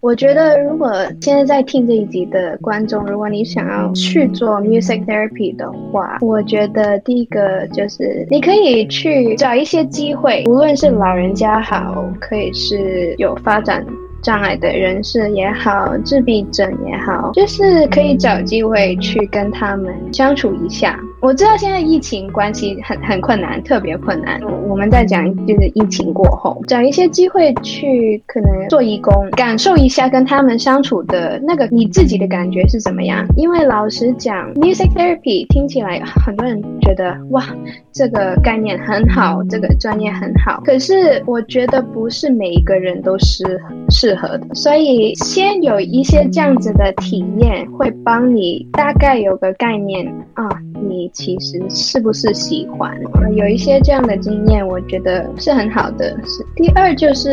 我觉得，如果现在在听这一集的观众，如果你想要去做 music therapy 的话，我觉得第一个就是你可以去找一些机会，无论是老人家好，可以是有发展障碍的人士也好，自闭症也好，就是可以找机会去跟他们相处一下。我知道现在疫情关系很很困难，特别困难。我们在讲就是疫情过后，找一些机会去可能做义工，感受一下跟他们相处的那个你自己的感觉是怎么样。因为老实讲，music therapy 听起来很多人觉得哇，这个概念很好，这个专业很好。可是我觉得不是每一个人都是适合的，所以先有一些这样子的体验，会帮你大概有个概念啊，你。其实是不是喜欢？有一些这样的经验，我觉得是很好的。是第二，就是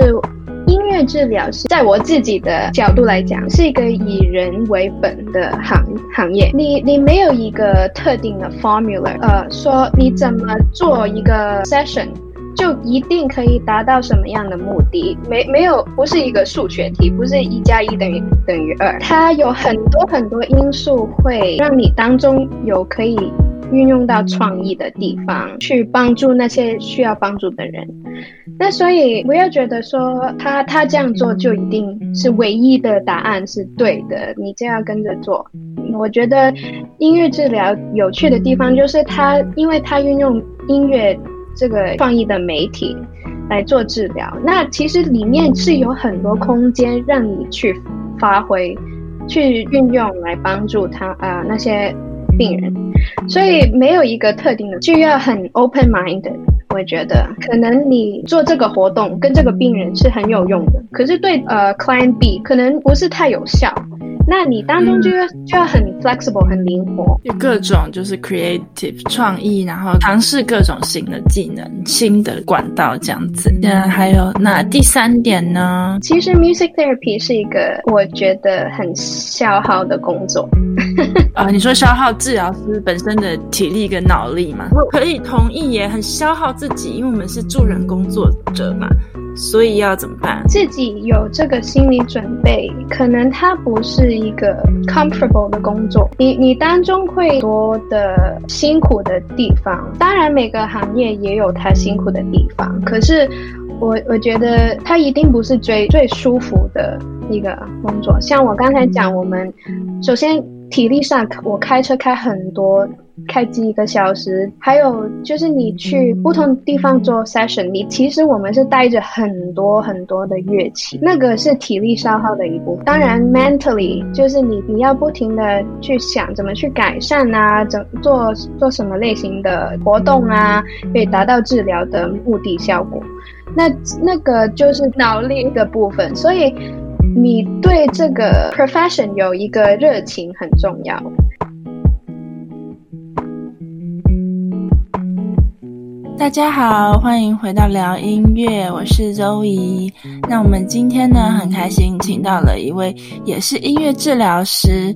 音乐治疗是在我自己的角度来讲，是一个以人为本的行行业。你你没有一个特定的 formula，呃，说你怎么做一个 session，就一定可以达到什么样的目的？没没有，不是一个数学题，不是一加一等于等于二。它有很多很多因素会让你当中有可以。运用到创意的地方，去帮助那些需要帮助的人。那所以不要觉得说他他这样做就一定是唯一的答案是对的，你就要跟着做。我觉得音乐治疗有趣的地方就是它，因为它运用音乐这个创意的媒体来做治疗，那其实里面是有很多空间让你去发挥，去运用来帮助他啊、那些。病人，所以没有一个特定的，就要很 open mind。我觉得可能你做这个活动跟这个病人是很有用的，可是对呃 client B 可能不是太有效。那你当中就要、嗯、就要很 flexible，很灵活，有各种就是 creative 创意，然后尝试各种新的技能、新的管道这样子。那，还有那第三点呢？其实 music therapy 是一个我觉得很消耗的工作。啊、呃，你说消耗治疗师本身的体力跟脑力吗？我可以同意，也很消耗自己，因为我们是助人工作者嘛。所以要怎么办？自己有这个心理准备，可能它不是一个 comfortable 的工作，你你当中会多的辛苦的地方。当然，每个行业也有它辛苦的地方，可是我我觉得它一定不是最最舒服的一个工作。像我刚才讲，我们首先体力上，我开车开很多。开几个小时，还有就是你去不同地方做 session，你其实我们是带着很多很多的乐器，那个是体力消耗的一部分。当然，mentally 就是你你要不停的去想怎么去改善啊，怎做做什么类型的活动啊，可以达到治疗的目的效果。那那个就是脑力的部分，所以你对这个 profession 有一个热情很重要。大家好，欢迎回到聊音乐，我是周怡。那我们今天呢，很开心请到了一位也是音乐治疗师，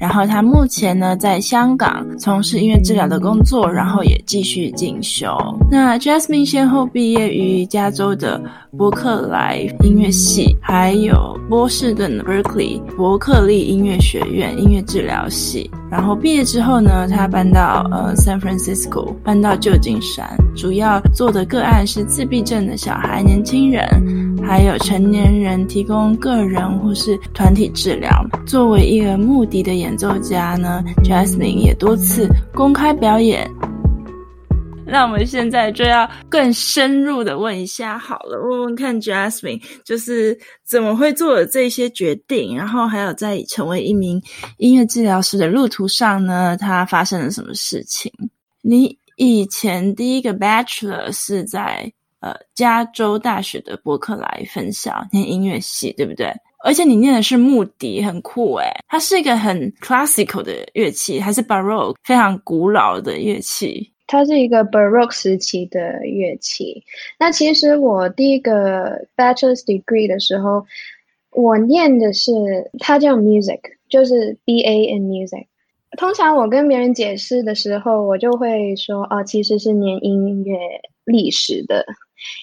然后他目前呢在香港从事音乐治疗的工作，然后也继续进修。那 Jasmine 先后毕业于加州的伯克莱音乐系，还有波士顿的 Berkeley 伯克利音乐学院音乐治疗系。然后毕业之后呢，他搬到呃 San Francisco，搬到旧金山，主要做的个案是自闭症的小孩、年轻人，还有成年人，提供个人或是团体治疗。作为一个目的的演奏家呢，Jasmine 也多次公开表演。那我们现在就要更深入的问一下好了，问问看 Jasmine 就是怎么会做了这些决定，然后还有在成为一名音乐治疗师的路途上呢，他发生了什么事情？你以前第一个 Bachelor 是在呃加州大学的伯克莱分校念音乐系，对不对？而且你念的是木笛，很酷诶，它是一个很 classical 的乐器，还是 Baroque 非常古老的乐器？它是一个 Baroque 时期的乐器。那其实我第一个 Bachelor's degree 的时候，我念的是它叫 Music，就是 BA in Music。通常我跟别人解释的时候，我就会说，哦，其实是念音乐历史的。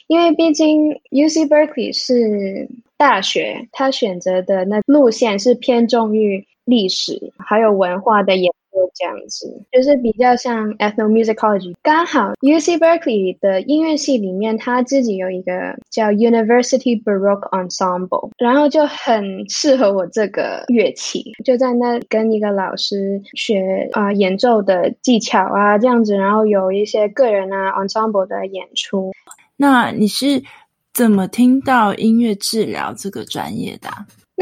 因为毕竟 UC Berkeley 是大学，他选择的那路线是偏重于历史还有文化的研。就这样子，就是比较像 ethnomusicology。刚好 UC Berkeley 的音乐系里面，他自己有一个叫 University Baroque Ensemble，然后就很适合我这个乐器。就在那跟一个老师学啊、演奏的技巧啊这样子，然后有一些个人啊 ensemble 的演出。那你是怎么听到音乐治疗这个专业的？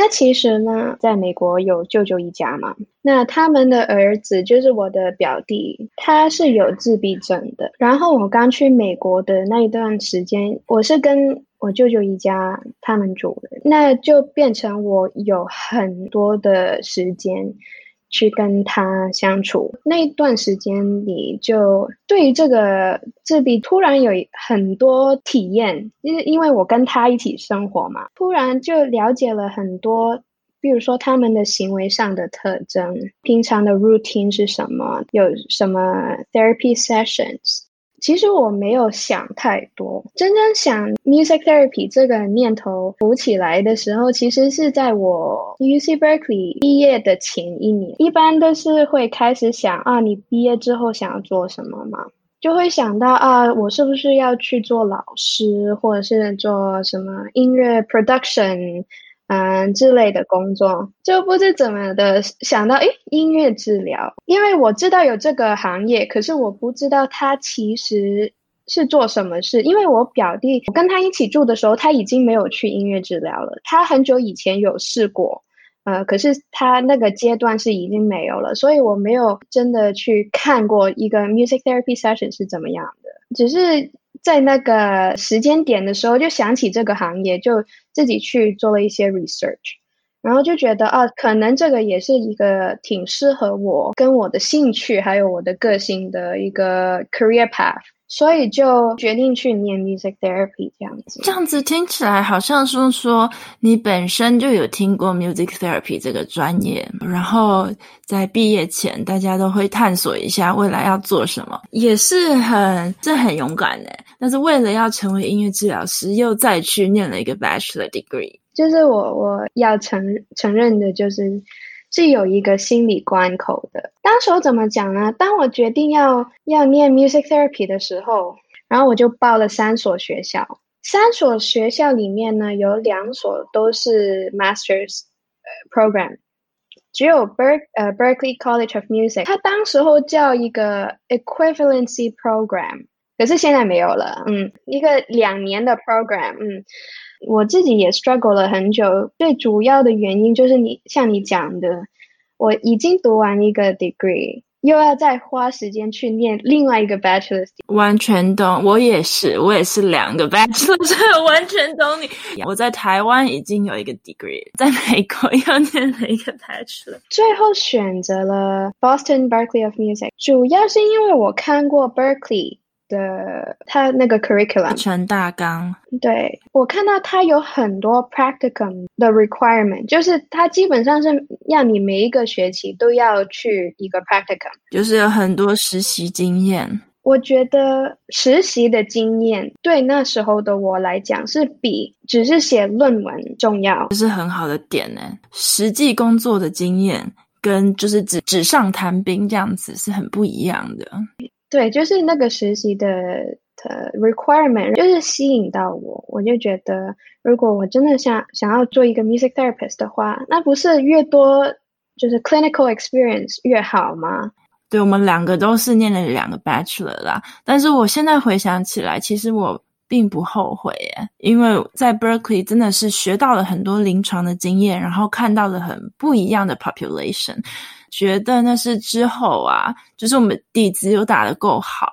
那其实呢，在美国有舅舅一家嘛，那他们的儿子就是我的表弟，他是有自闭症的。然后我刚去美国的那一段时间，我是跟我舅舅一家他们住的，那就变成我有很多的时间。去跟他相处那一段时间你，就对于这个自闭突然有很多体验，因为因为我跟他一起生活嘛，突然就了解了很多，比如说他们的行为上的特征，平常的 routine 是什么，有什么 therapy sessions。其实我没有想太多，真正想 music therapy 这个念头浮起来的时候，其实是在我 UC Berkeley 毕业的前一年。一般都是会开始想啊，你毕业之后想要做什么嘛？就会想到啊，我是不是要去做老师，或者是做什么音乐 production。嗯，之类的工作，就不知怎么的想到，诶，音乐治疗，因为我知道有这个行业，可是我不知道他其实是做什么事。因为我表弟，我跟他一起住的时候，他已经没有去音乐治疗了。他很久以前有试过，呃，可是他那个阶段是已经没有了，所以我没有真的去看过一个 music therapy session 是怎么样的，只是。在那个时间点的时候，就想起这个行业，就自己去做了一些 research，然后就觉得啊，可能这个也是一个挺适合我跟我的兴趣还有我的个性的一个 career path。所以就决定去念 music therapy 这样子。这样子听起来好像是说你本身就有听过 music therapy 这个专业，然后在毕业前大家都会探索一下未来要做什么，也是很这很勇敢的。但是为了要成为音乐治疗师，又再去念了一个 bachelor degree。就是我我要承承认的就是。是有一个心理关口的。当时我怎么讲呢？当我决定要要念 music therapy 的时候，然后我就报了三所学校。三所学校里面呢，有两所都是 masters program，只有 Berk 呃 Berkeley College of Music，它当时候叫一个 equivalency program，可是现在没有了。嗯，一个两年的 program，嗯。我自己也 struggle 了很久，最主要的原因就是你像你讲的，我已经读完一个 degree，又要再花时间去念另外一个 bachelor。完全懂，我也是，我也是两个 bachelor，所以完全懂你。我在台湾已经有一个 degree，在美国又念了一个 bachelor，最后选择了 Boston Berkeley of Music，主要是因为我看过 Berkeley。的他那个 curriculum 全大纲，对，我看到他有很多 practicum 的 requirement，就是他基本上是要你每一个学期都要去一个 practicum，就是有很多实习经验。我觉得实习的经验对那时候的我来讲是比只是写论文重要，这是很好的点呢。实际工作的经验跟就是纸纸上谈兵这样子是很不一样的。对，就是那个实习的的 requirement，就是吸引到我，我就觉得，如果我真的想想要做一个 music therapist 的话，那不是越多就是 clinical experience 越好吗？对，我们两个都是念了两个 bachelor 啦，但是我现在回想起来，其实我并不后悔耶，因为在 Berkeley 真的是学到了很多临床的经验，然后看到了很不一样的 population。觉得那是之后啊，就是我们底子有打得够好，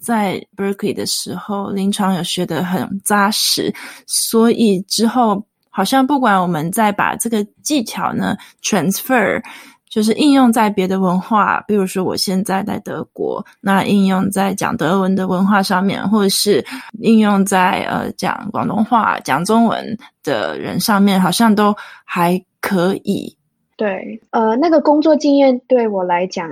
在 Berkeley 的时候，临床有学得很扎实，所以之后好像不管我们再把这个技巧呢 transfer，就是应用在别的文化，比如说我现在在德国，那应用在讲德文的文化上面，或者是应用在呃讲广东话、讲中文的人上面，好像都还可以。对，呃，那个工作经验对我来讲，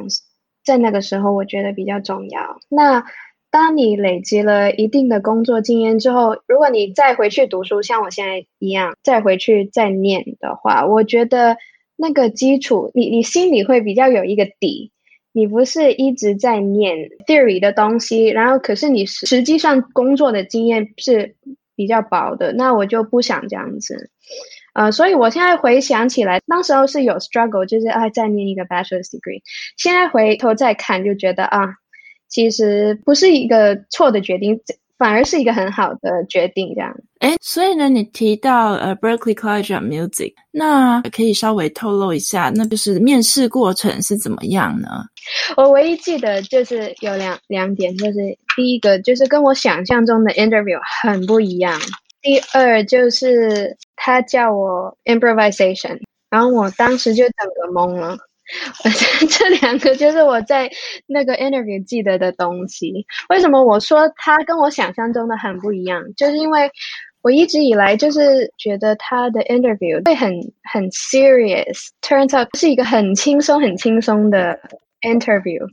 在那个时候我觉得比较重要。那当你累积了一定的工作经验之后，如果你再回去读书，像我现在一样，再回去再念的话，我觉得那个基础，你你心里会比较有一个底。你不是一直在念 theory 的东西，然后可是你实际上工作的经验是比较薄的，那我就不想这样子，呃，所以我现在回想起来，当时候是有 struggle，就是啊，再念一个 bachelor's degree，现在回头再看就觉得啊，其实不是一个错的决定。反而是一个很好的决定，这样。诶，所以呢，你提到呃 Berkeley College of Music，那可以稍微透露一下，那就是面试过程是怎么样呢？我唯一记得就是有两两点，就是第一个就是跟我想象中的 interview 很不一样，第二就是他叫我 improvisation，然后我当时就整个懵了。这两个就是我在那个 interview 记得的东西。为什么我说他跟我想象中的很不一样？就是因为我一直以来就是觉得他的 interview 会很很 serious，turns out 是一个很轻松很轻松的 interview，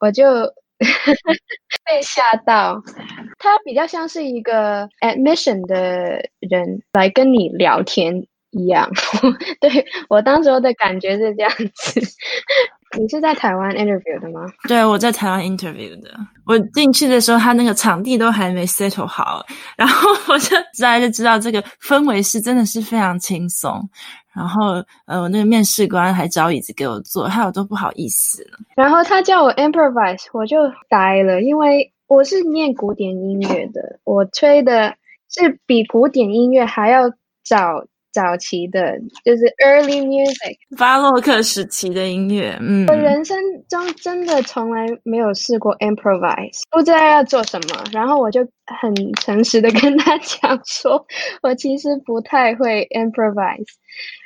我就被吓到。他比较像是一个 admission 的人来跟你聊天。一样，对，我当时候的感觉是这样子。你是在台湾 interview 的吗？对，我在台湾 interview 的。我进去的时候，他那个场地都还没 settle 好，然后 我就自然就知道这个氛围是真的是非常轻松。然后，呃，我那个面试官还找椅子给我坐，害我都不好意思了。然后他叫我 improvise，我就呆了，因为我是念古典音乐的，我吹的是比古典音乐还要早。早期的，就是 early music，巴洛克时期的音乐。嗯，我人生中真的从来没有试过 improvise，不知道要做什么。然后我就很诚实的跟他讲说，我其实不太会 improvise。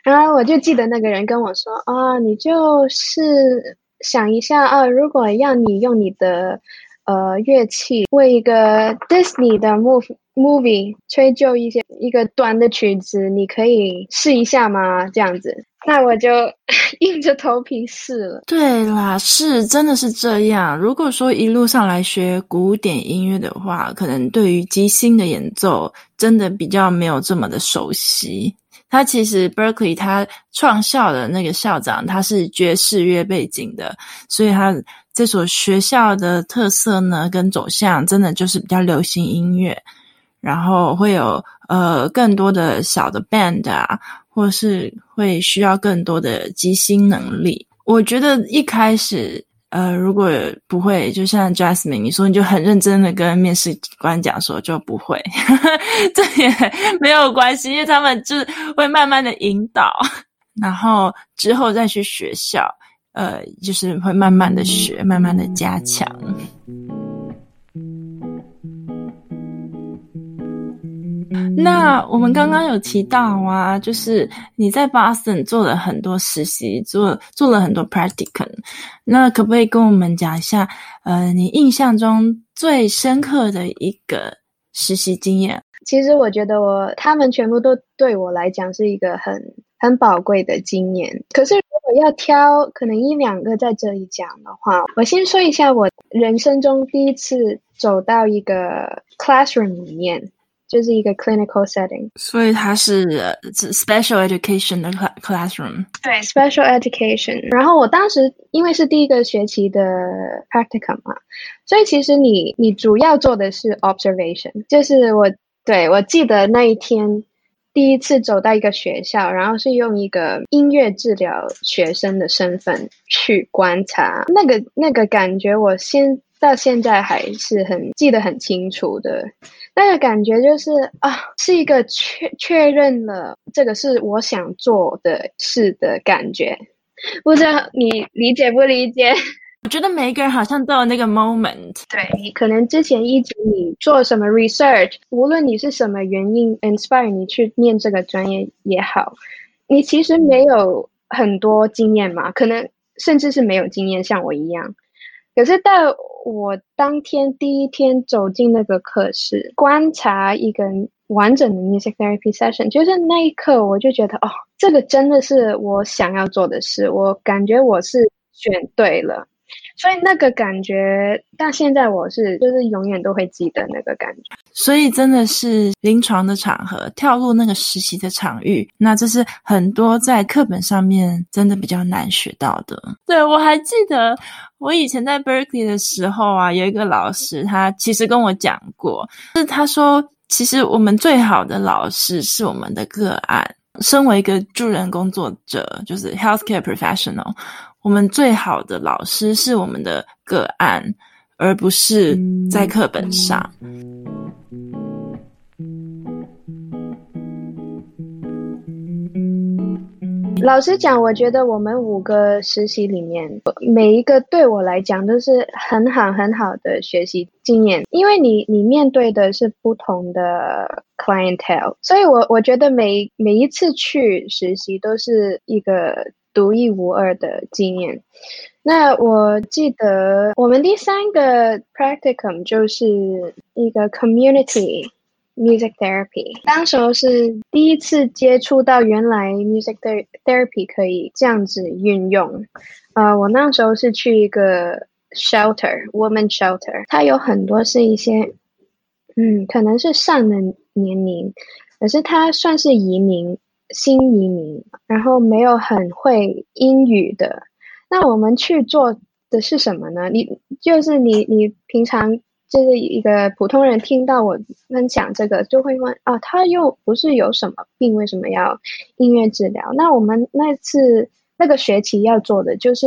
然后我就记得那个人跟我说啊，你就是想一下啊，如果要你用你的呃乐器为一个 Disney 的 movie。movie 吹就一些一个短的曲子，你可以试一下吗？这样子，那我就 硬着头皮试了。对啦，是真的是这样。如果说一路上来学古典音乐的话，可能对于即兴的演奏真的比较没有这么的熟悉。他其实 Berkeley 他创校的那个校长他是爵士乐背景的，所以他这所学校的特色呢跟走向真的就是比较流行音乐。然后会有呃更多的小的 band 啊，或是会需要更多的即兴能力。我觉得一开始呃如果不会，就像 Jasmine 你说，你就很认真的跟面试官讲说就不会，这也没有关系，因为他们就是会慢慢的引导，然后之后再去学校，呃就是会慢慢的学，慢慢的加强。那我们刚刚有提到啊，就是你在 Boston 做了很多实习，做做了很多 practicum。那可不可以跟我们讲一下，呃，你印象中最深刻的一个实习经验？其实我觉得我他们全部都对我来讲是一个很很宝贵的经验。可是如果要挑可能一两个在这里讲的话，我先说一下我人生中第一次走到一个 classroom 里面。就是一个 clinical setting，所以它是 special education 的 classroom。对，special education。然后我当时因为是第一个学期的 practicum 嘛，所以其实你你主要做的是 observation。就是我对我记得那一天第一次走到一个学校，然后是用一个音乐治疗学生的身份去观察，那个那个感觉，我现到现在还是很记得很清楚的。那个感觉就是啊，是一个确确认了这个是我想做的事的感觉，不知道你理解不理解？我觉得每一个人好像都有那个 moment。对，你可能之前一直你做什么 research，无论你是什么原因 inspire 你去念这个专业也好，你其实没有很多经验嘛，可能甚至是没有经验，像我一样。可是到我当天第一天走进那个课室，观察一个完整的 music therapy session，就是那一刻我就觉得，哦，这个真的是我想要做的事，我感觉我是选对了。所以那个感觉到现在我是就是永远都会记得那个感觉。所以真的是临床的场合，跳入那个实习的场域，那这是很多在课本上面真的比较难学到的。对，我还记得我以前在 Berkeley 的时候啊，有一个老师，他其实跟我讲过，就是他说，其实我们最好的老师是我们的个案。身为一个助人工作者，就是 healthcare professional，我们最好的老师是我们的个案，而不是在课本上。老实讲，我觉得我们五个实习里面，每一个对我来讲都是很好很好的学习经验，因为你你面对的是不同的 clientele，所以我我觉得每每一次去实习都是一个独一无二的经验。那我记得我们第三个 practicum 就是一个 community。Music therapy，当时候是第一次接触到原来 music therapy 可以这样子运用。呃，我那时候是去一个 shelter，woman shelter，它有很多是一些，嗯，可能是上了年龄，可是他算是移民，新移民，然后没有很会英语的。那我们去做的是什么呢？你就是你，你平常。就是一个普通人听到我分享这个，就会问啊，他又不是有什么病，为什么要音乐治疗？那我们那次那个学期要做的，就是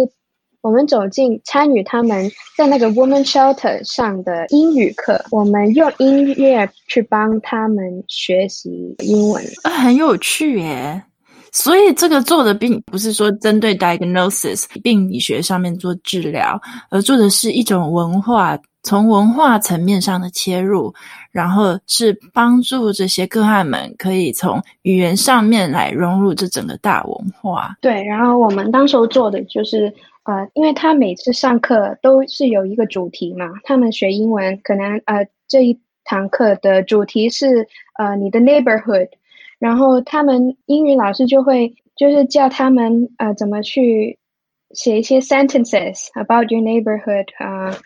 我们走进参与他们在那个 Woman Shelter 上的英语课，我们用音乐去帮他们学习英文，啊，很有趣耶。所以这个做的并不是说针对 diagnosis 病理学上面做治疗，而做的是一种文化。从文化层面上的切入，然后是帮助这些个案们可以从语言上面来融入这整个大文化。对，然后我们当时候做的就是，呃，因为他每次上课都是有一个主题嘛，他们学英文可能呃这一堂课的主题是呃你的 neighborhood，然后他们英语老师就会就是教他们呃怎么去写一些 sentences about your neighborhood 啊、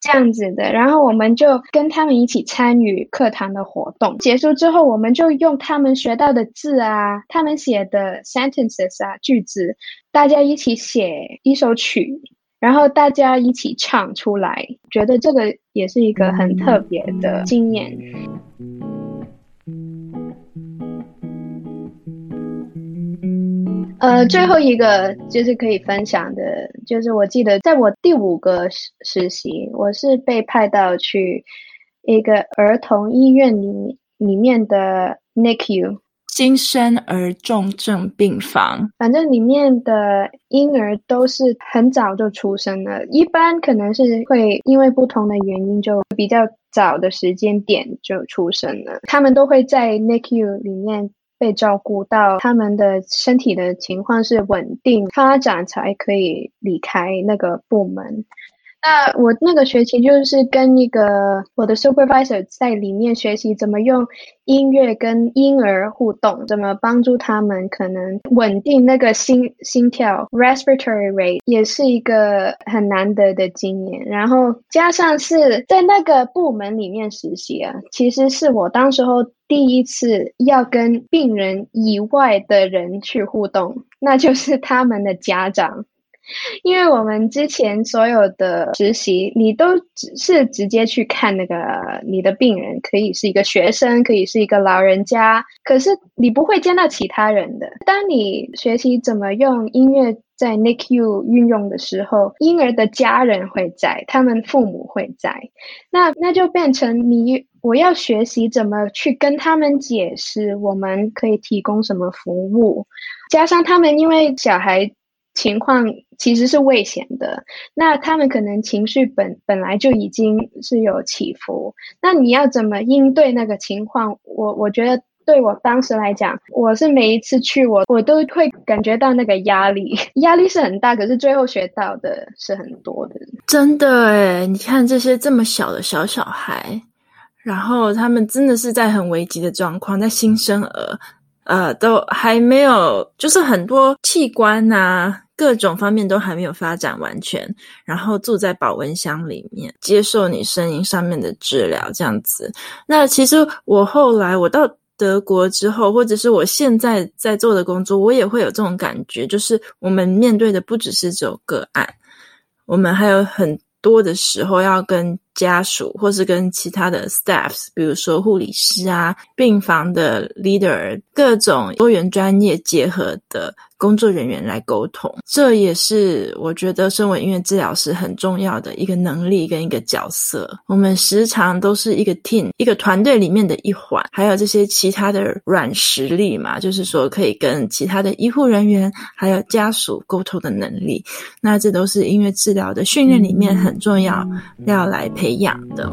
这样子的，然后我们就跟他们一起参与课堂的活动。结束之后，我们就用他们学到的字啊，他们写的 sentences 啊，句子，大家一起写一首曲，然后大家一起唱出来。觉得这个也是一个很特别的经验。呃，最后一个就是可以分享的，就是我记得在我第五个实实习，我是被派到去一个儿童医院里里面的 NICU 新生儿重症病房。反正里面的婴儿都是很早就出生了，一般可能是会因为不同的原因，就比较早的时间点就出生了。他们都会在 NICU 里面。被照顾到他们的身体的情况是稳定发展，才可以离开那个部门。那我那个学期就是跟一个我的 supervisor 在里面学习怎么用音乐跟婴儿互动，怎么帮助他们可能稳定那个心心跳 respiratory rate，也是一个很难得的经验。然后加上是在那个部门里面实习啊，其实是我当时候第一次要跟病人以外的人去互动，那就是他们的家长。因为我们之前所有的实习，你都只是直接去看那个你的病人，可以是一个学生，可以是一个老人家，可是你不会见到其他人的。当你学习怎么用音乐在 NICU 运用的时候，婴儿的家人会在，他们父母会在，那那就变成你我要学习怎么去跟他们解释我们可以提供什么服务，加上他们因为小孩。情况其实是危险的，那他们可能情绪本本来就已经是有起伏，那你要怎么应对那个情况？我我觉得对我当时来讲，我是每一次去我我都会感觉到那个压力，压力是很大，可是最后学到的是很多的。真的诶，你看这些这么小的小小孩，然后他们真的是在很危急的状况，在新生儿，呃，都还没有，就是很多器官呐、各种方面都还没有发展完全，然后住在保温箱里面，接受你声音上面的治疗，这样子。那其实我后来我到德国之后，或者是我现在在做的工作，我也会有这种感觉，就是我们面对的不只是这种个案，我们还有很多的时候要跟家属，或是跟其他的 staffs，比如说护理师啊、病房的 leader，各种多元专业结合的工作人员来沟通，这也是我觉得身为音乐治疗师很重要的一个能力跟一个角色。我们时常都是一个 team，一个团队里面的一环，还有这些其他的软实力嘛，就是说可以跟其他的医护人员还有家属沟通的能力。那这都是音乐治疗的训练里面很重要要来培培养的。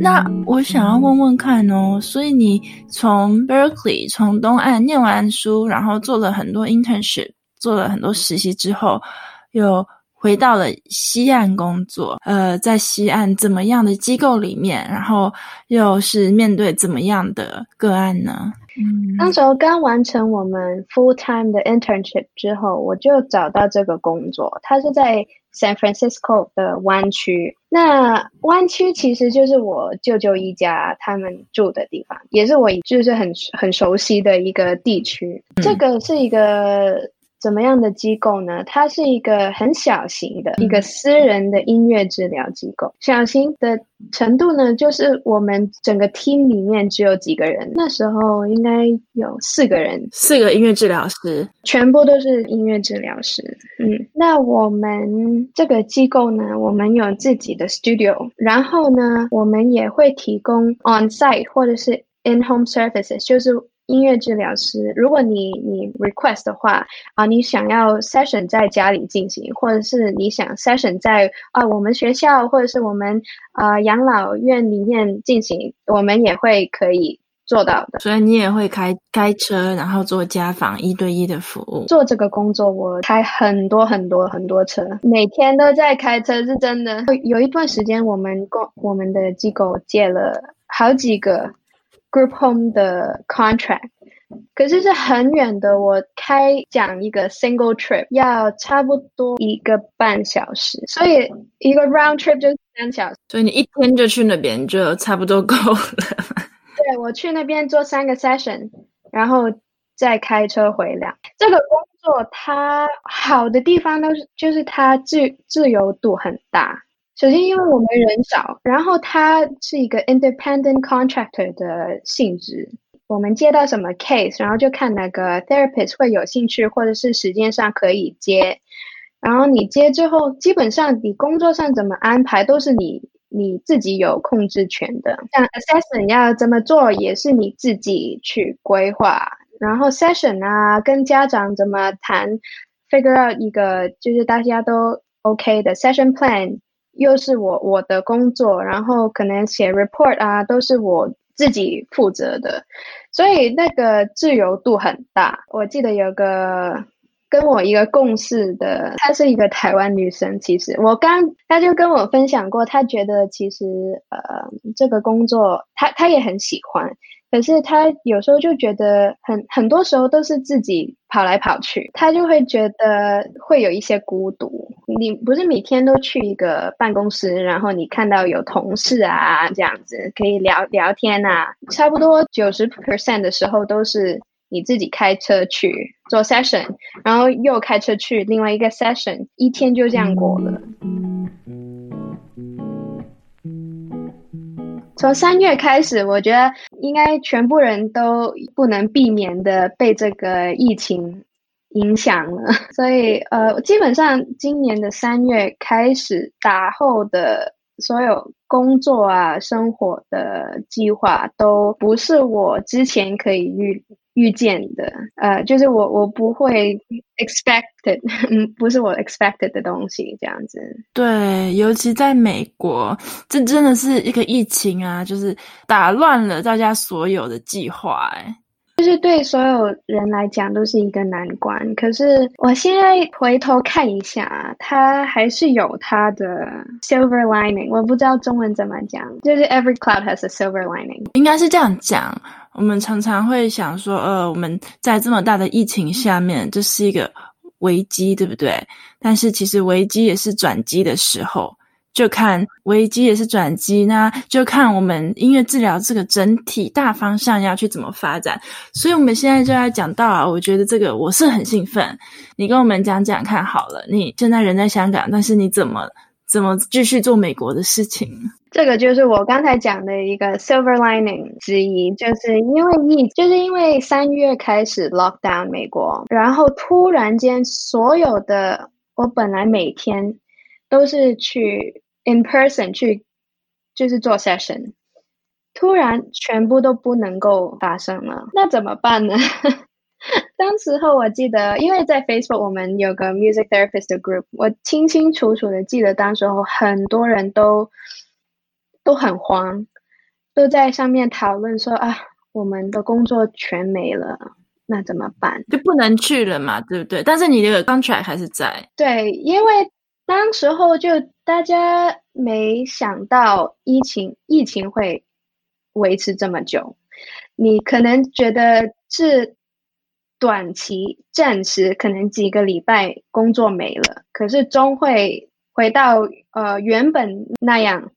那我想要问问看哦，所以你从 Berkeley 从东岸念完书，然后做了很多 internship，做了很多实习之后，有回到了西岸工作。呃，在西岸怎么样的机构里面，然后又是面对怎么样的个案呢？嗯，那时候刚完成我们 full time 的 internship 之后，我就找到这个工作。它是在 San Francisco 的湾区。那湾区其实就是我舅舅一家他们住的地方，也是我就是很很熟悉的一个地区。嗯。这个是一个。怎么样的机构呢？它是一个很小型的一个私人的音乐治疗机构。小型的程度呢，就是我们整个 team 里面只有几个人。那时候应该有四个人，四个音乐治疗师，全部都是音乐治疗师。嗯，那我们这个机构呢，我们有自己的 studio，然后呢，我们也会提供 on site 或者是 in home services，就是。音乐治疗师，如果你你 request 的话啊，你想要 session 在家里进行，或者是你想 session 在啊我们学校或者是我们啊养老院里面进行，我们也会可以做到的。所以你也会开开车，然后做家访一对一的服务。做这个工作，我开很多很多很多车，每天都在开车，是真的。有一段时间，我们公我们的机构借了好几个。Group home 的 contract，可是是很远的，我开讲一个 single trip 要差不多一个半小时，所以一个 round trip 就是三小时。所以你一天就去那边就差不多够了。对，我去那边做三个 session，然后再开车回来。这个工作它好的地方都是就是它自自由度很大。首先，因为我们人少，然后它是一个 independent contractor 的性质。我们接到什么 case，然后就看哪个 therapist 会有兴趣，或者是时间上可以接。然后你接之后，基本上你工作上怎么安排，都是你你自己有控制权的。像 assessment 要怎么做，也是你自己去规划。然后 session 啊，跟家长怎么谈，figure out 一个就是大家都 OK 的 session plan。又是我我的工作，然后可能写 report 啊，都是我自己负责的，所以那个自由度很大。我记得有个跟我一个共事的，她是一个台湾女生，其实我刚她就跟我分享过，她觉得其实呃这个工作她她也很喜欢。可是他有时候就觉得很很多时候都是自己跑来跑去，他就会觉得会有一些孤独。你不是每天都去一个办公室，然后你看到有同事啊这样子可以聊聊天啊，差不多九十 percent 的时候都是你自己开车去做 session，然后又开车去另外一个 session，一天就这样过了。从三月开始，我觉得应该全部人都不能避免的被这个疫情影响了，所以呃，基本上今年的三月开始打后的所有工作啊、生活的计划都不是我之前可以预。预见的，呃，就是我我不会 expected，嗯，不是我 expected 的东西，这样子。对，尤其在美国，这真的是一个疫情啊，就是打乱了大家所有的计划，哎，就是对所有人来讲都是一个难关。可是我现在回头看一下，它还是有它的 silver lining。我不知道中文怎么讲，就是 every cloud has a silver lining，应该是这样讲。我们常常会想说，呃，我们在这么大的疫情下面，这是一个危机，对不对？但是其实危机也是转机的时候，就看危机也是转机，那就看我们音乐治疗这个整体大方向要去怎么发展。所以我们现在就要讲到啊，我觉得这个我是很兴奋，你跟我们讲讲看好了。你现在人在香港，但是你怎么怎么继续做美国的事情？这个就是我刚才讲的一个 silver lining 之一，就是因为疫，就是因为三月开始 lockdown 美国，然后突然间所有的我本来每天都是去 in person 去，就是做 session，突然全部都不能够发生了，那怎么办呢？当时候我记得，因为在 Facebook 我们有个 music therapist 的 group，我清清楚楚的记得当时候很多人都。都很慌，都在上面讨论说啊，我们的工作全没了，那怎么办？就不能去了嘛，对不对？但是你的 contract 还是在。对，因为当时候就大家没想到疫情疫情会维持这么久，你可能觉得是短期暂时，可能几个礼拜工作没了，可是终会回到呃原本那样。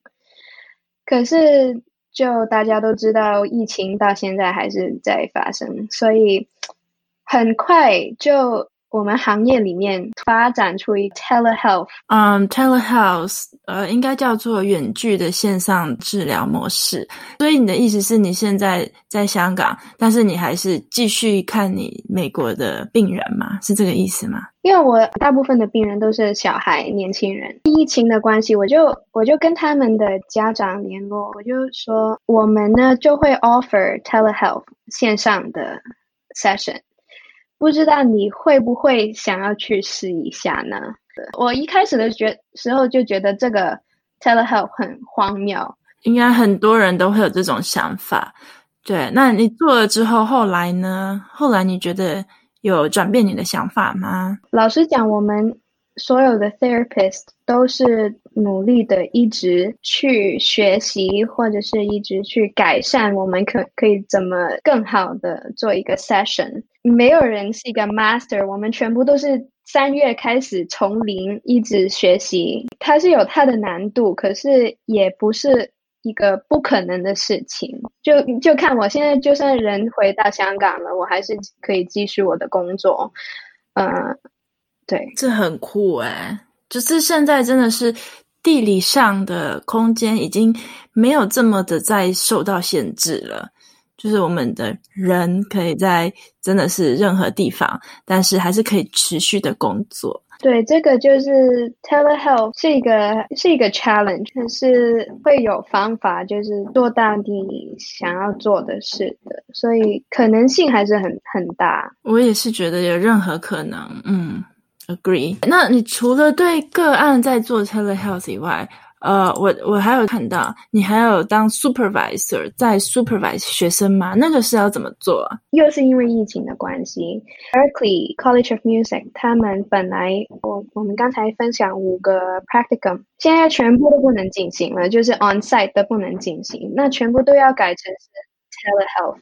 可是，就大家都知道，疫情到现在还是在发生，所以很快就。我们行业里面发展出一 telehealth，嗯、um,，telehealth，呃，应该叫做远距的线上治疗模式。所以你的意思是你现在在香港，但是你还是继续看你美国的病人吗？是这个意思吗？因为我大部分的病人都是小孩、年轻人。疫情的关系，我就我就跟他们的家长联络，我就说我们呢就会 offer telehealth 线上的 session。不知道你会不会想要去试一下呢？我一开始的觉时候就觉得这个 telehealth 很荒谬，应该很多人都会有这种想法。对，那你做了之后，后来呢？后来你觉得有转变你的想法吗？老实讲，我们。所有的 therapist 都是努力的，一直去学习，或者是一直去改善。我们可可以怎么更好的做一个 session？没有人是一个 master，我们全部都是三月开始从零一直学习。它是有它的难度，可是也不是一个不可能的事情。就就看我现在，就算人回到香港了，我还是可以继续我的工作。嗯、对，这很酷哎！就是现在真的是地理上的空间已经没有这么的再受到限制了，就是我们的人可以在真的是任何地方，但是还是可以持续的工作。对，这个就是 telehealth 是一个是一个 challenge，但是会有方法，就是做到你想要做的事的，所以可能性还是很很大。我也是觉得有任何可能，嗯。Agree。那你除了对个案在做 telehealth 以外，呃，我我还有看到你还有当 supervisor 在 supervise 学生吗？那个是要怎么做？又是因为疫情的关系，Berkeley College of Music 他们本来我我们刚才分享五个 practicum，现在全部都不能进行了，就是 on site 都不能进行，那全部都要改成是 telehealth。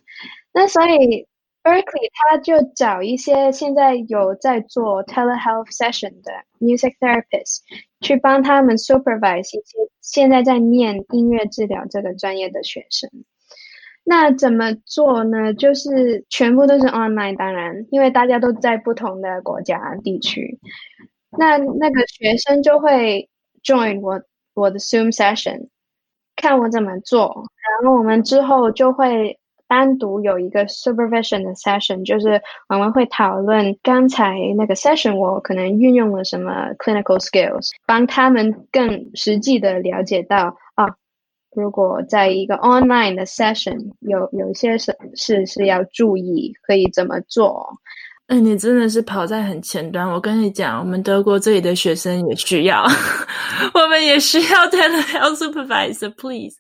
那所以。Berkeley 他就找一些现在有在做 telehealth session 的 music therapist 去帮他们 supervise 一些现在在念音乐治疗这个专业的学生。那怎么做呢？就是全部都是 online，当然，因为大家都在不同的国家地区。那那个学生就会 join 我我的 Zoom session，看我怎么做，然后我们之后就会。单独有一个 supervision 的 session，就是我们会讨论刚才那个 session，我可能运用了什么 clinical skills，帮他们更实际的了解到啊，如果在一个 online 的 session 有有一些事是是要注意，可以怎么做。哎、你真的是跑在很前端。我跟你讲，我们德国这里的学生也需要，我们也需要 telehealth supervisor，please。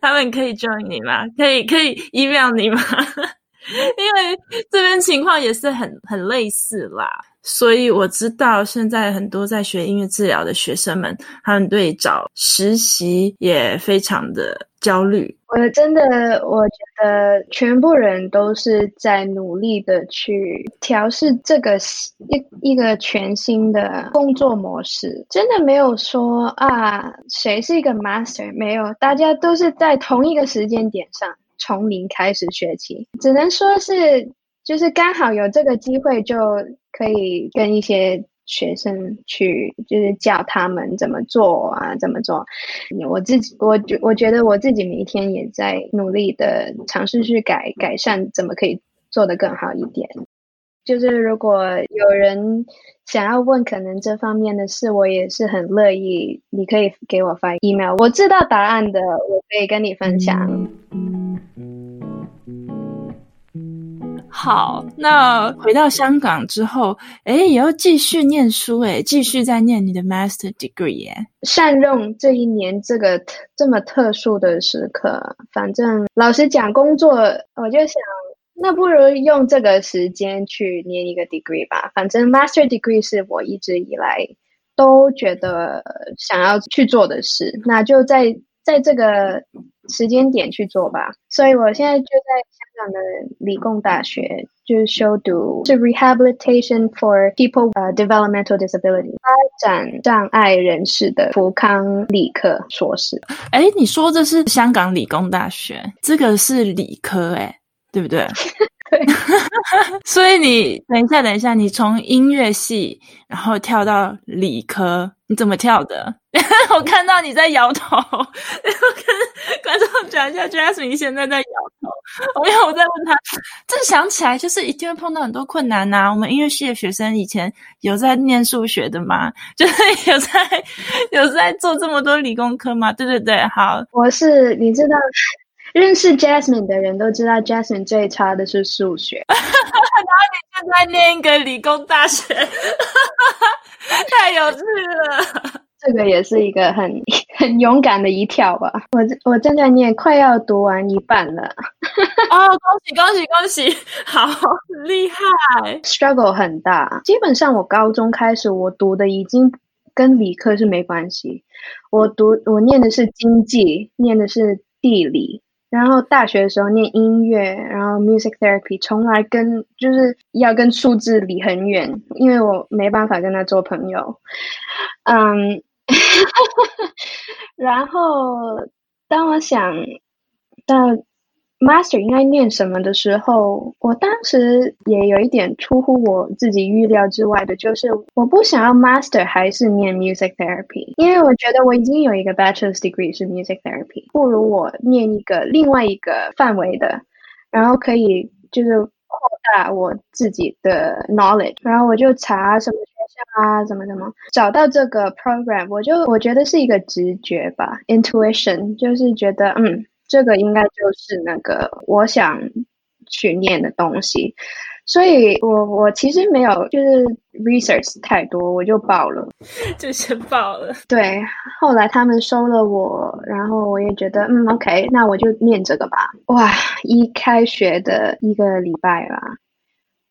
他们可以 join 你吗？可以，可以 email 你吗？因为这边情况也是很很类似啦。所以我知道现在很多在学音乐治疗的学生们，他们对找实习也非常的焦虑。我真的，我觉得全部人都是在努力的去调试这个一一个全新的工作模式。真的没有说啊，谁是一个 master，没有，大家都是在同一个时间点上从零开始学起，只能说是。就是刚好有这个机会，就可以跟一些学生去，就是教他们怎么做啊，怎么做。我自己，我觉我觉得我自己每一天也在努力的尝试去改改善，怎么可以做得更好一点。就是如果有人想要问可能这方面的事，我也是很乐意。你可以给我发 email，我知道答案的，我可以跟你分享。好，那回到香港之后，诶，也要继续念书，诶，继续在念你的 master degree，耶。善用这一年这个这么特殊的时刻，反正老实讲，工作我就想，那不如用这个时间去念一个 degree 吧。反正 master degree 是我一直以来都觉得想要去做的事，那就在在这个时间点去做吧。所以我现在就在香港。的理工大学就是修读是 Rehabilitation for People 呃 Developmental Disability 发展障碍人士的福康理科硕士。哎，你说这是香港理工大学，这个是理科哎，对不对？对。所以你等一下，等一下，你从音乐系然后跳到理科，你怎么跳的？我看到你在摇头，我跟观众讲一下，Jasmine 现在在摇头。我因为我在问他，这想起来就是一定会碰到很多困难呐、啊。我们音乐系的学生以前有在念数学的吗？就是有在有在做这么多理工科吗？对对对，好，我是你知道，认识 Jasmine 的人都知道，Jasmine 最差的是数学，然后你现在念一个理工大学，太有趣了。这个也是一个很 很勇敢的一跳吧。我我正在念，快要读完一半了。哦，恭喜恭喜恭喜！好厉害，struggle 很大。基本上我高中开始，我读的已经跟理科是没关系。我读我念的是经济，念的是地理。然后大学的时候念音乐，然后 music therapy，从来跟就是要跟数字离很远，因为我没办法跟他做朋友。嗯。然后，当我想到 master 应该念什么的时候，我当时也有一点出乎我自己预料之外的，就是我不想要 master 还是念 music therapy，因为我觉得我已经有一个 bachelor's degree 是 music therapy，不如我念一个另外一个范围的，然后可以就是扩大我自己的 knowledge，然后我就查什么学校。啊，怎么怎么找到这个 program？我就我觉得是一个直觉吧，intuition，就是觉得嗯，这个应该就是那个我想去念的东西。所以我我其实没有就是 research 太多，我就报了，就先报了。对，后来他们收了我，然后我也觉得嗯，OK，那我就念这个吧。哇，一开学的一个礼拜吧，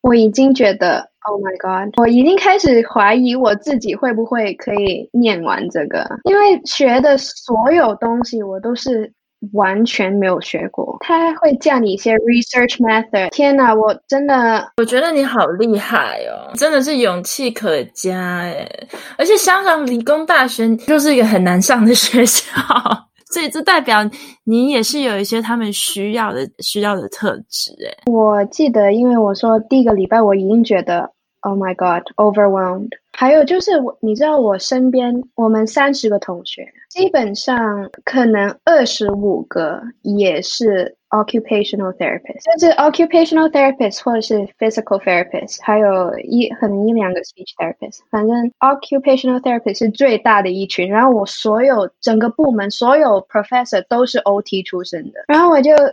我已经觉得。Oh my god！我已经开始怀疑我自己会不会可以念完这个，因为学的所有东西我都是完全没有学过。他会教你一些 research method。天哪，我真的，我觉得你好厉害哦，真的是勇气可嘉诶。而且香港理工大学就是一个很难上的学校。所以这代表你也是有一些他们需要的需要的特质诶。我记得，因为我说第一个礼拜我已经觉得，Oh my God，overwhelmed。还有就是我，你知道我身边我们三十个同学，基本上可能二十五个也是。Occupational therapist，就是 occupational therapist 或者是 physical therapist，还有一可能一两个 speech therapist，反正 occupational therapist 是最大的一群。然后我所有整个部门所有 professor 都是 OT 出身的，然后我就觉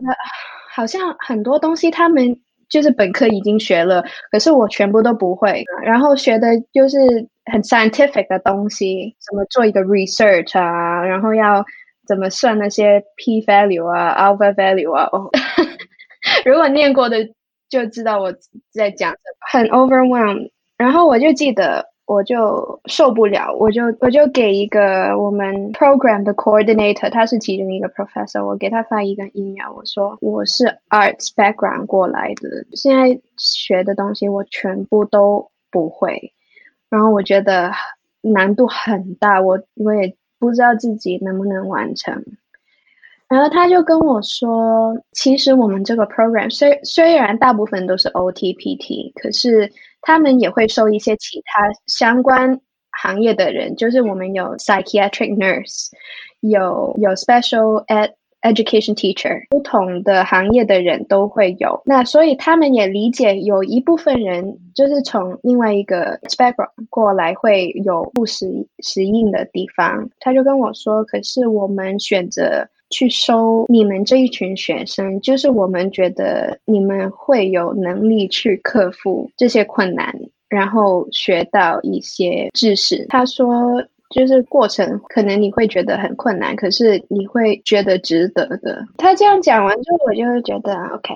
得好像很多东西他们就是本科已经学了，可是我全部都不会。然后学的就是很 scientific 的东西，什么做一个 research 啊，然后要。怎么算那些 p value 啊，alpha value 啊？哦，如果念过的就知道我在讲什么。很 overwhelm 然后我就记得。我就受不了，我就我就给一个我们 program 的 coordinator，他是其中一个 professor，我给他发一个 email，我说我是 arts background 过来的，现在学的东西我全部都不会，然后我觉得难度很大，我我也不知道自己能不能完成。然后他就跟我说，其实我们这个 program 虽虽然大部分都是 OT-PT，可是。他们也会收一些其他相关行业的人，就是我们有 psychiatric nurse，有有 special ed education teacher，不同的行业的人都会有。那所以他们也理解，有一部分人就是从另外一个 background 过来，会有不适适应的地方。他就跟我说，可是我们选择。去收你们这一群学生，就是我们觉得你们会有能力去克服这些困难，然后学到一些知识。他说，就是过程可能你会觉得很困难，可是你会觉得值得的。他这样讲完之后，我就会觉得 OK，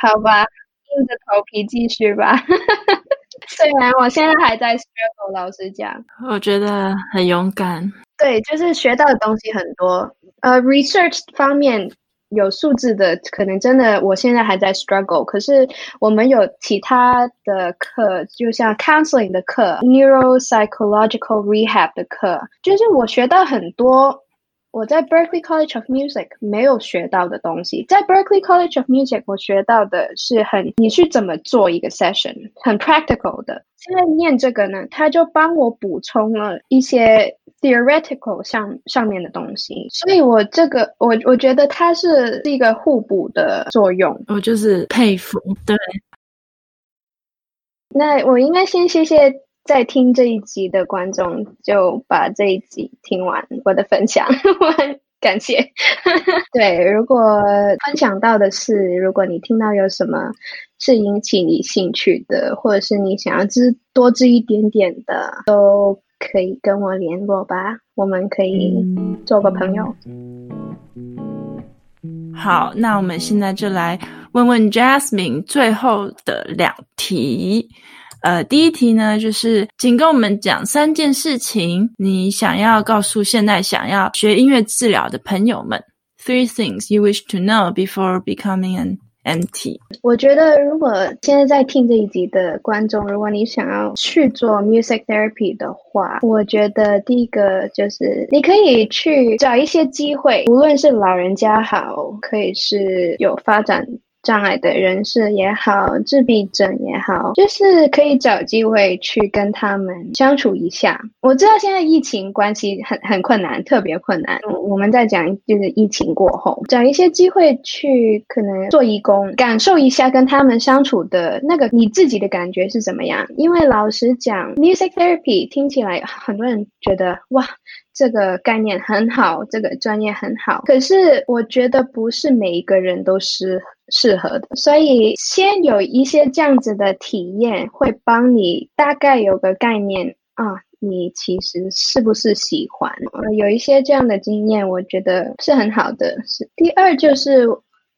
好吧，硬着头皮继续吧。虽然我现在还在 struggle，老实讲，我觉得很勇敢。对，就是学到的东西很多。呃，research 方面有数字的，可能真的我现在还在 struggle。可是我们有其他的课，就像 counseling 的课，neuropsychological rehab 的课，就是我学到很多。我在 Berkeley College of Music 没有学到的东西，在 Berkeley College of Music 我学到的是很你去怎么做一个 session，很 practical 的。现在念这个呢，他就帮我补充了一些 theoretical 上上面的东西，所以我这个我我觉得它是一个互补的作用。我就是佩服，对。那我应该先谢谢。在听这一集的观众，就把这一集听完我的分享，我很感谢。对，如果分享到的是，如果你听到有什么是引起你兴趣的，或者是你想要知多知一点点的，都可以跟我联络吧，我们可以做个朋友。好，那我们现在就来问问 Jasmine 最后的两题。呃，第一题呢，就是请跟我们讲三件事情，你想要告诉现在想要学音乐治疗的朋友们。Three things you wish to know before becoming an MT。我觉得，如果现在在听这一集的观众，如果你想要去做 music therapy 的话，我觉得第一个就是你可以去找一些机会，无论是老人家好，可以是有发展。障碍的人士也好，自闭症也好，就是可以找机会去跟他们相处一下。我知道现在疫情关系很很困难，特别困难。我们在讲就是疫情过后，找一些机会去可能做义工，感受一下跟他们相处的那个你自己的感觉是怎么样。因为老实讲，music therapy 听起来很多人觉得哇。这个概念很好，这个专业很好，可是我觉得不是每一个人都是适合的，所以先有一些这样子的体验，会帮你大概有个概念啊，你其实是不是喜欢？有一些这样的经验，我觉得是很好的。是第二就是。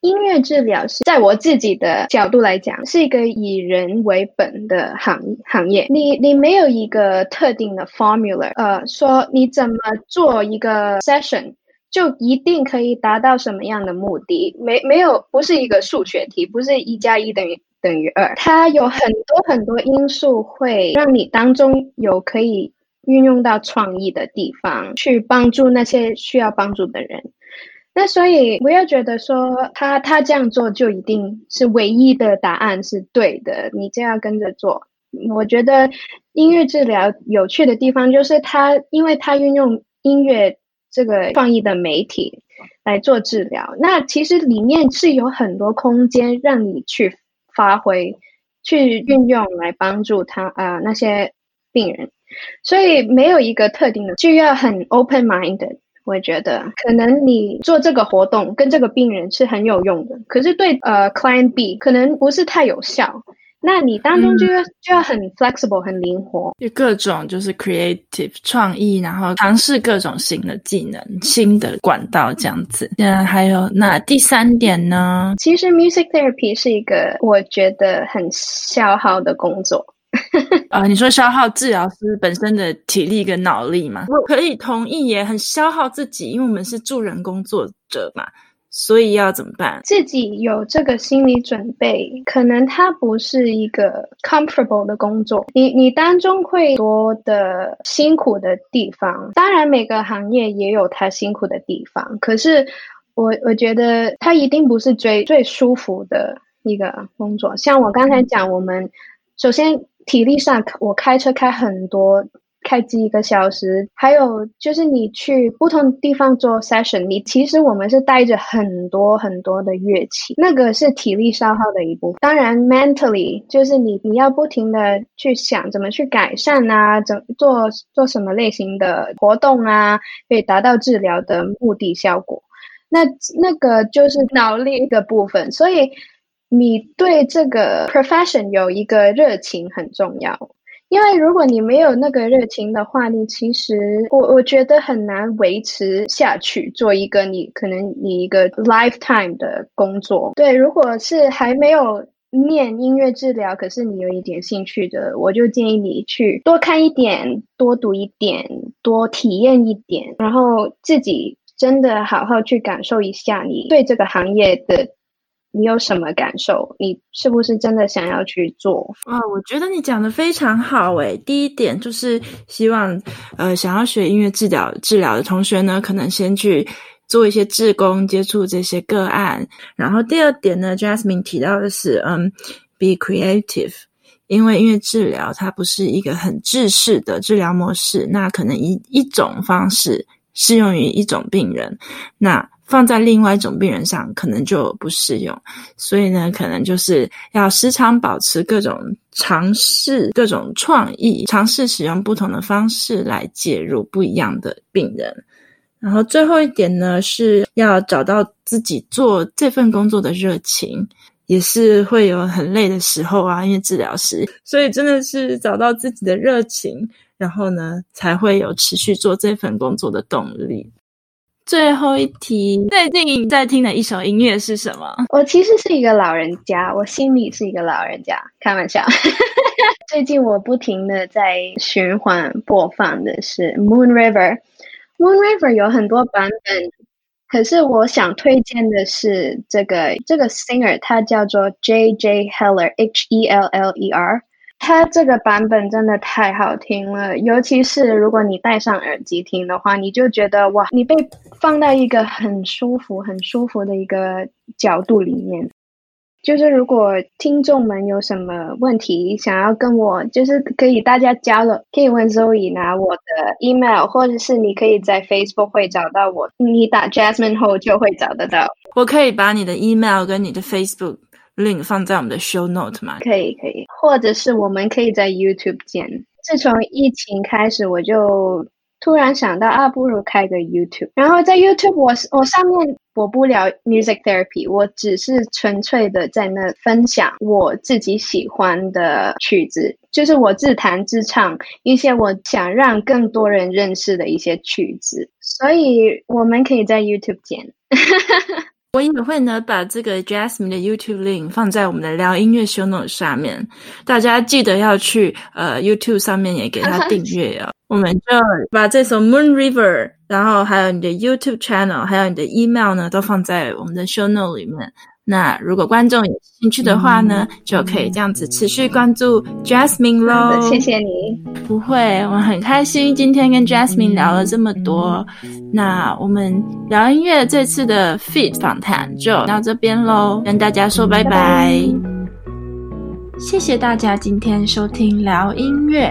音乐治疗是在我自己的角度来讲，是一个以人为本的行行业。你你没有一个特定的 formula，呃，说你怎么做一个 session 就一定可以达到什么样的目的？没没有，不是一个数学题，不是一加一等于等于二。它有很多很多因素会让你当中有可以运用到创意的地方，去帮助那些需要帮助的人。那所以不要觉得说他他这样做就一定是唯一的答案是对的，你这样跟着做。我觉得音乐治疗有趣的地方就是它，因为它运用音乐这个创意的媒体来做治疗，那其实里面是有很多空间让你去发挥、去运用来帮助他啊、那些病人，所以没有一个特定的，就要很 open minded。我觉得可能你做这个活动跟这个病人是很有用的，可是对呃 client B 可能不是太有效。那你当中就要、嗯、就要很 flexible 很灵活，就各种就是 creative 创意，然后尝试各种新的技能、新的管道这样子。那还有那第三点呢？其实 music therapy 是一个我觉得很消耗的工作。啊、呃，你说消耗治疗师本身的体力跟脑力吗？我可以同意，耶很消耗自己，因为我们是助人工作者嘛。所以要怎么办？自己有这个心理准备，可能它不是一个 comfortable 的工作，你你当中会多的辛苦的地方。当然，每个行业也有它辛苦的地方，可是我我觉得它一定不是最最舒服的一个工作。像我刚才讲，我们首先体力上，我开车开很多。开机一个小时，还有就是你去不同地方做 session，你其实我们是带着很多很多的乐器，那个是体力消耗的一部分。当然，mentally 就是你你要不停的去想怎么去改善啊，怎做做什么类型的活动啊，可以达到治疗的目的效果。那那个就是脑力的部分，所以你对这个 profession 有一个热情很重要。因为如果你没有那个热情的话，你其实我我觉得很难维持下去，做一个你可能你一个 lifetime 的工作。对，如果是还没有念音乐治疗，可是你有一点兴趣的，我就建议你去多看一点，多读一点，多体验一点，然后自己真的好好去感受一下你对这个行业的。你有什么感受？你是不是真的想要去做？啊，我觉得你讲的非常好诶。第一点就是希望，呃，想要学音乐治疗治疗的同学呢，可能先去做一些志工，接触这些个案。然后第二点呢，Jasmine 提到的是，嗯，be creative，因为音乐治疗它不是一个很制式的治疗模式，那可能一一种方式适用于一种病人，那。放在另外一种病人上，可能就不适用。所以呢，可能就是要时常保持各种尝试、各种创意，尝试使用不同的方式来介入不一样的病人。然后最后一点呢，是要找到自己做这份工作的热情，也是会有很累的时候啊，因为治疗师，所以真的是找到自己的热情，然后呢，才会有持续做这份工作的动力。最后一题，最近在听的一首音乐是什么？我其实是一个老人家，我心里是一个老人家，开玩笑。最近我不停的在循环播放的是 Moon River。Moon River 有很多版本，可是我想推荐的是这个这个 singer，他叫做 J J Heller，H E L L E R。它这个版本真的太好听了，尤其是如果你戴上耳机听的话，你就觉得哇，你被放到一个很舒服、很舒服的一个角度里面。就是如果听众们有什么问题想要跟我，就是可以大家交流，可以问 Zoe 拿我的 email，或者是你可以在 Facebook 会找到我，你打 Jasmine 后就会找得到。我可以把你的 email 跟你的 Facebook。Link 放在我们的 show note 吗？可以，可以，或者是我们可以在 YouTube 见。自从疫情开始，我就突然想到啊，不如开个 YouTube。然后在 YouTube，我我上面播不了 music therapy，我只是纯粹的在那分享我自己喜欢的曲子，就是我自弹自唱一些我想让更多人认识的一些曲子。所以我们可以在 YouTube 见。我也会呢，把这个 Jasmine 的 YouTube link 放在我们的聊音乐 show note 下面，大家记得要去呃 YouTube 上面也给他订阅哦。我们就把这首 Moon River，然后还有你的 YouTube channel，还有你的 email 呢，都放在我们的 show note 里面。那如果观众有兴趣的话呢，嗯、就可以这样子持续关注 Jasmine 咯。谢谢你。不会，我很开心今天跟 Jasmine 聊了这么多。那我们聊音乐这次的 Feat 访谈就到这边喽，跟大家说拜拜。拜拜。谢谢大家今天收听聊音乐。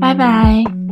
拜拜。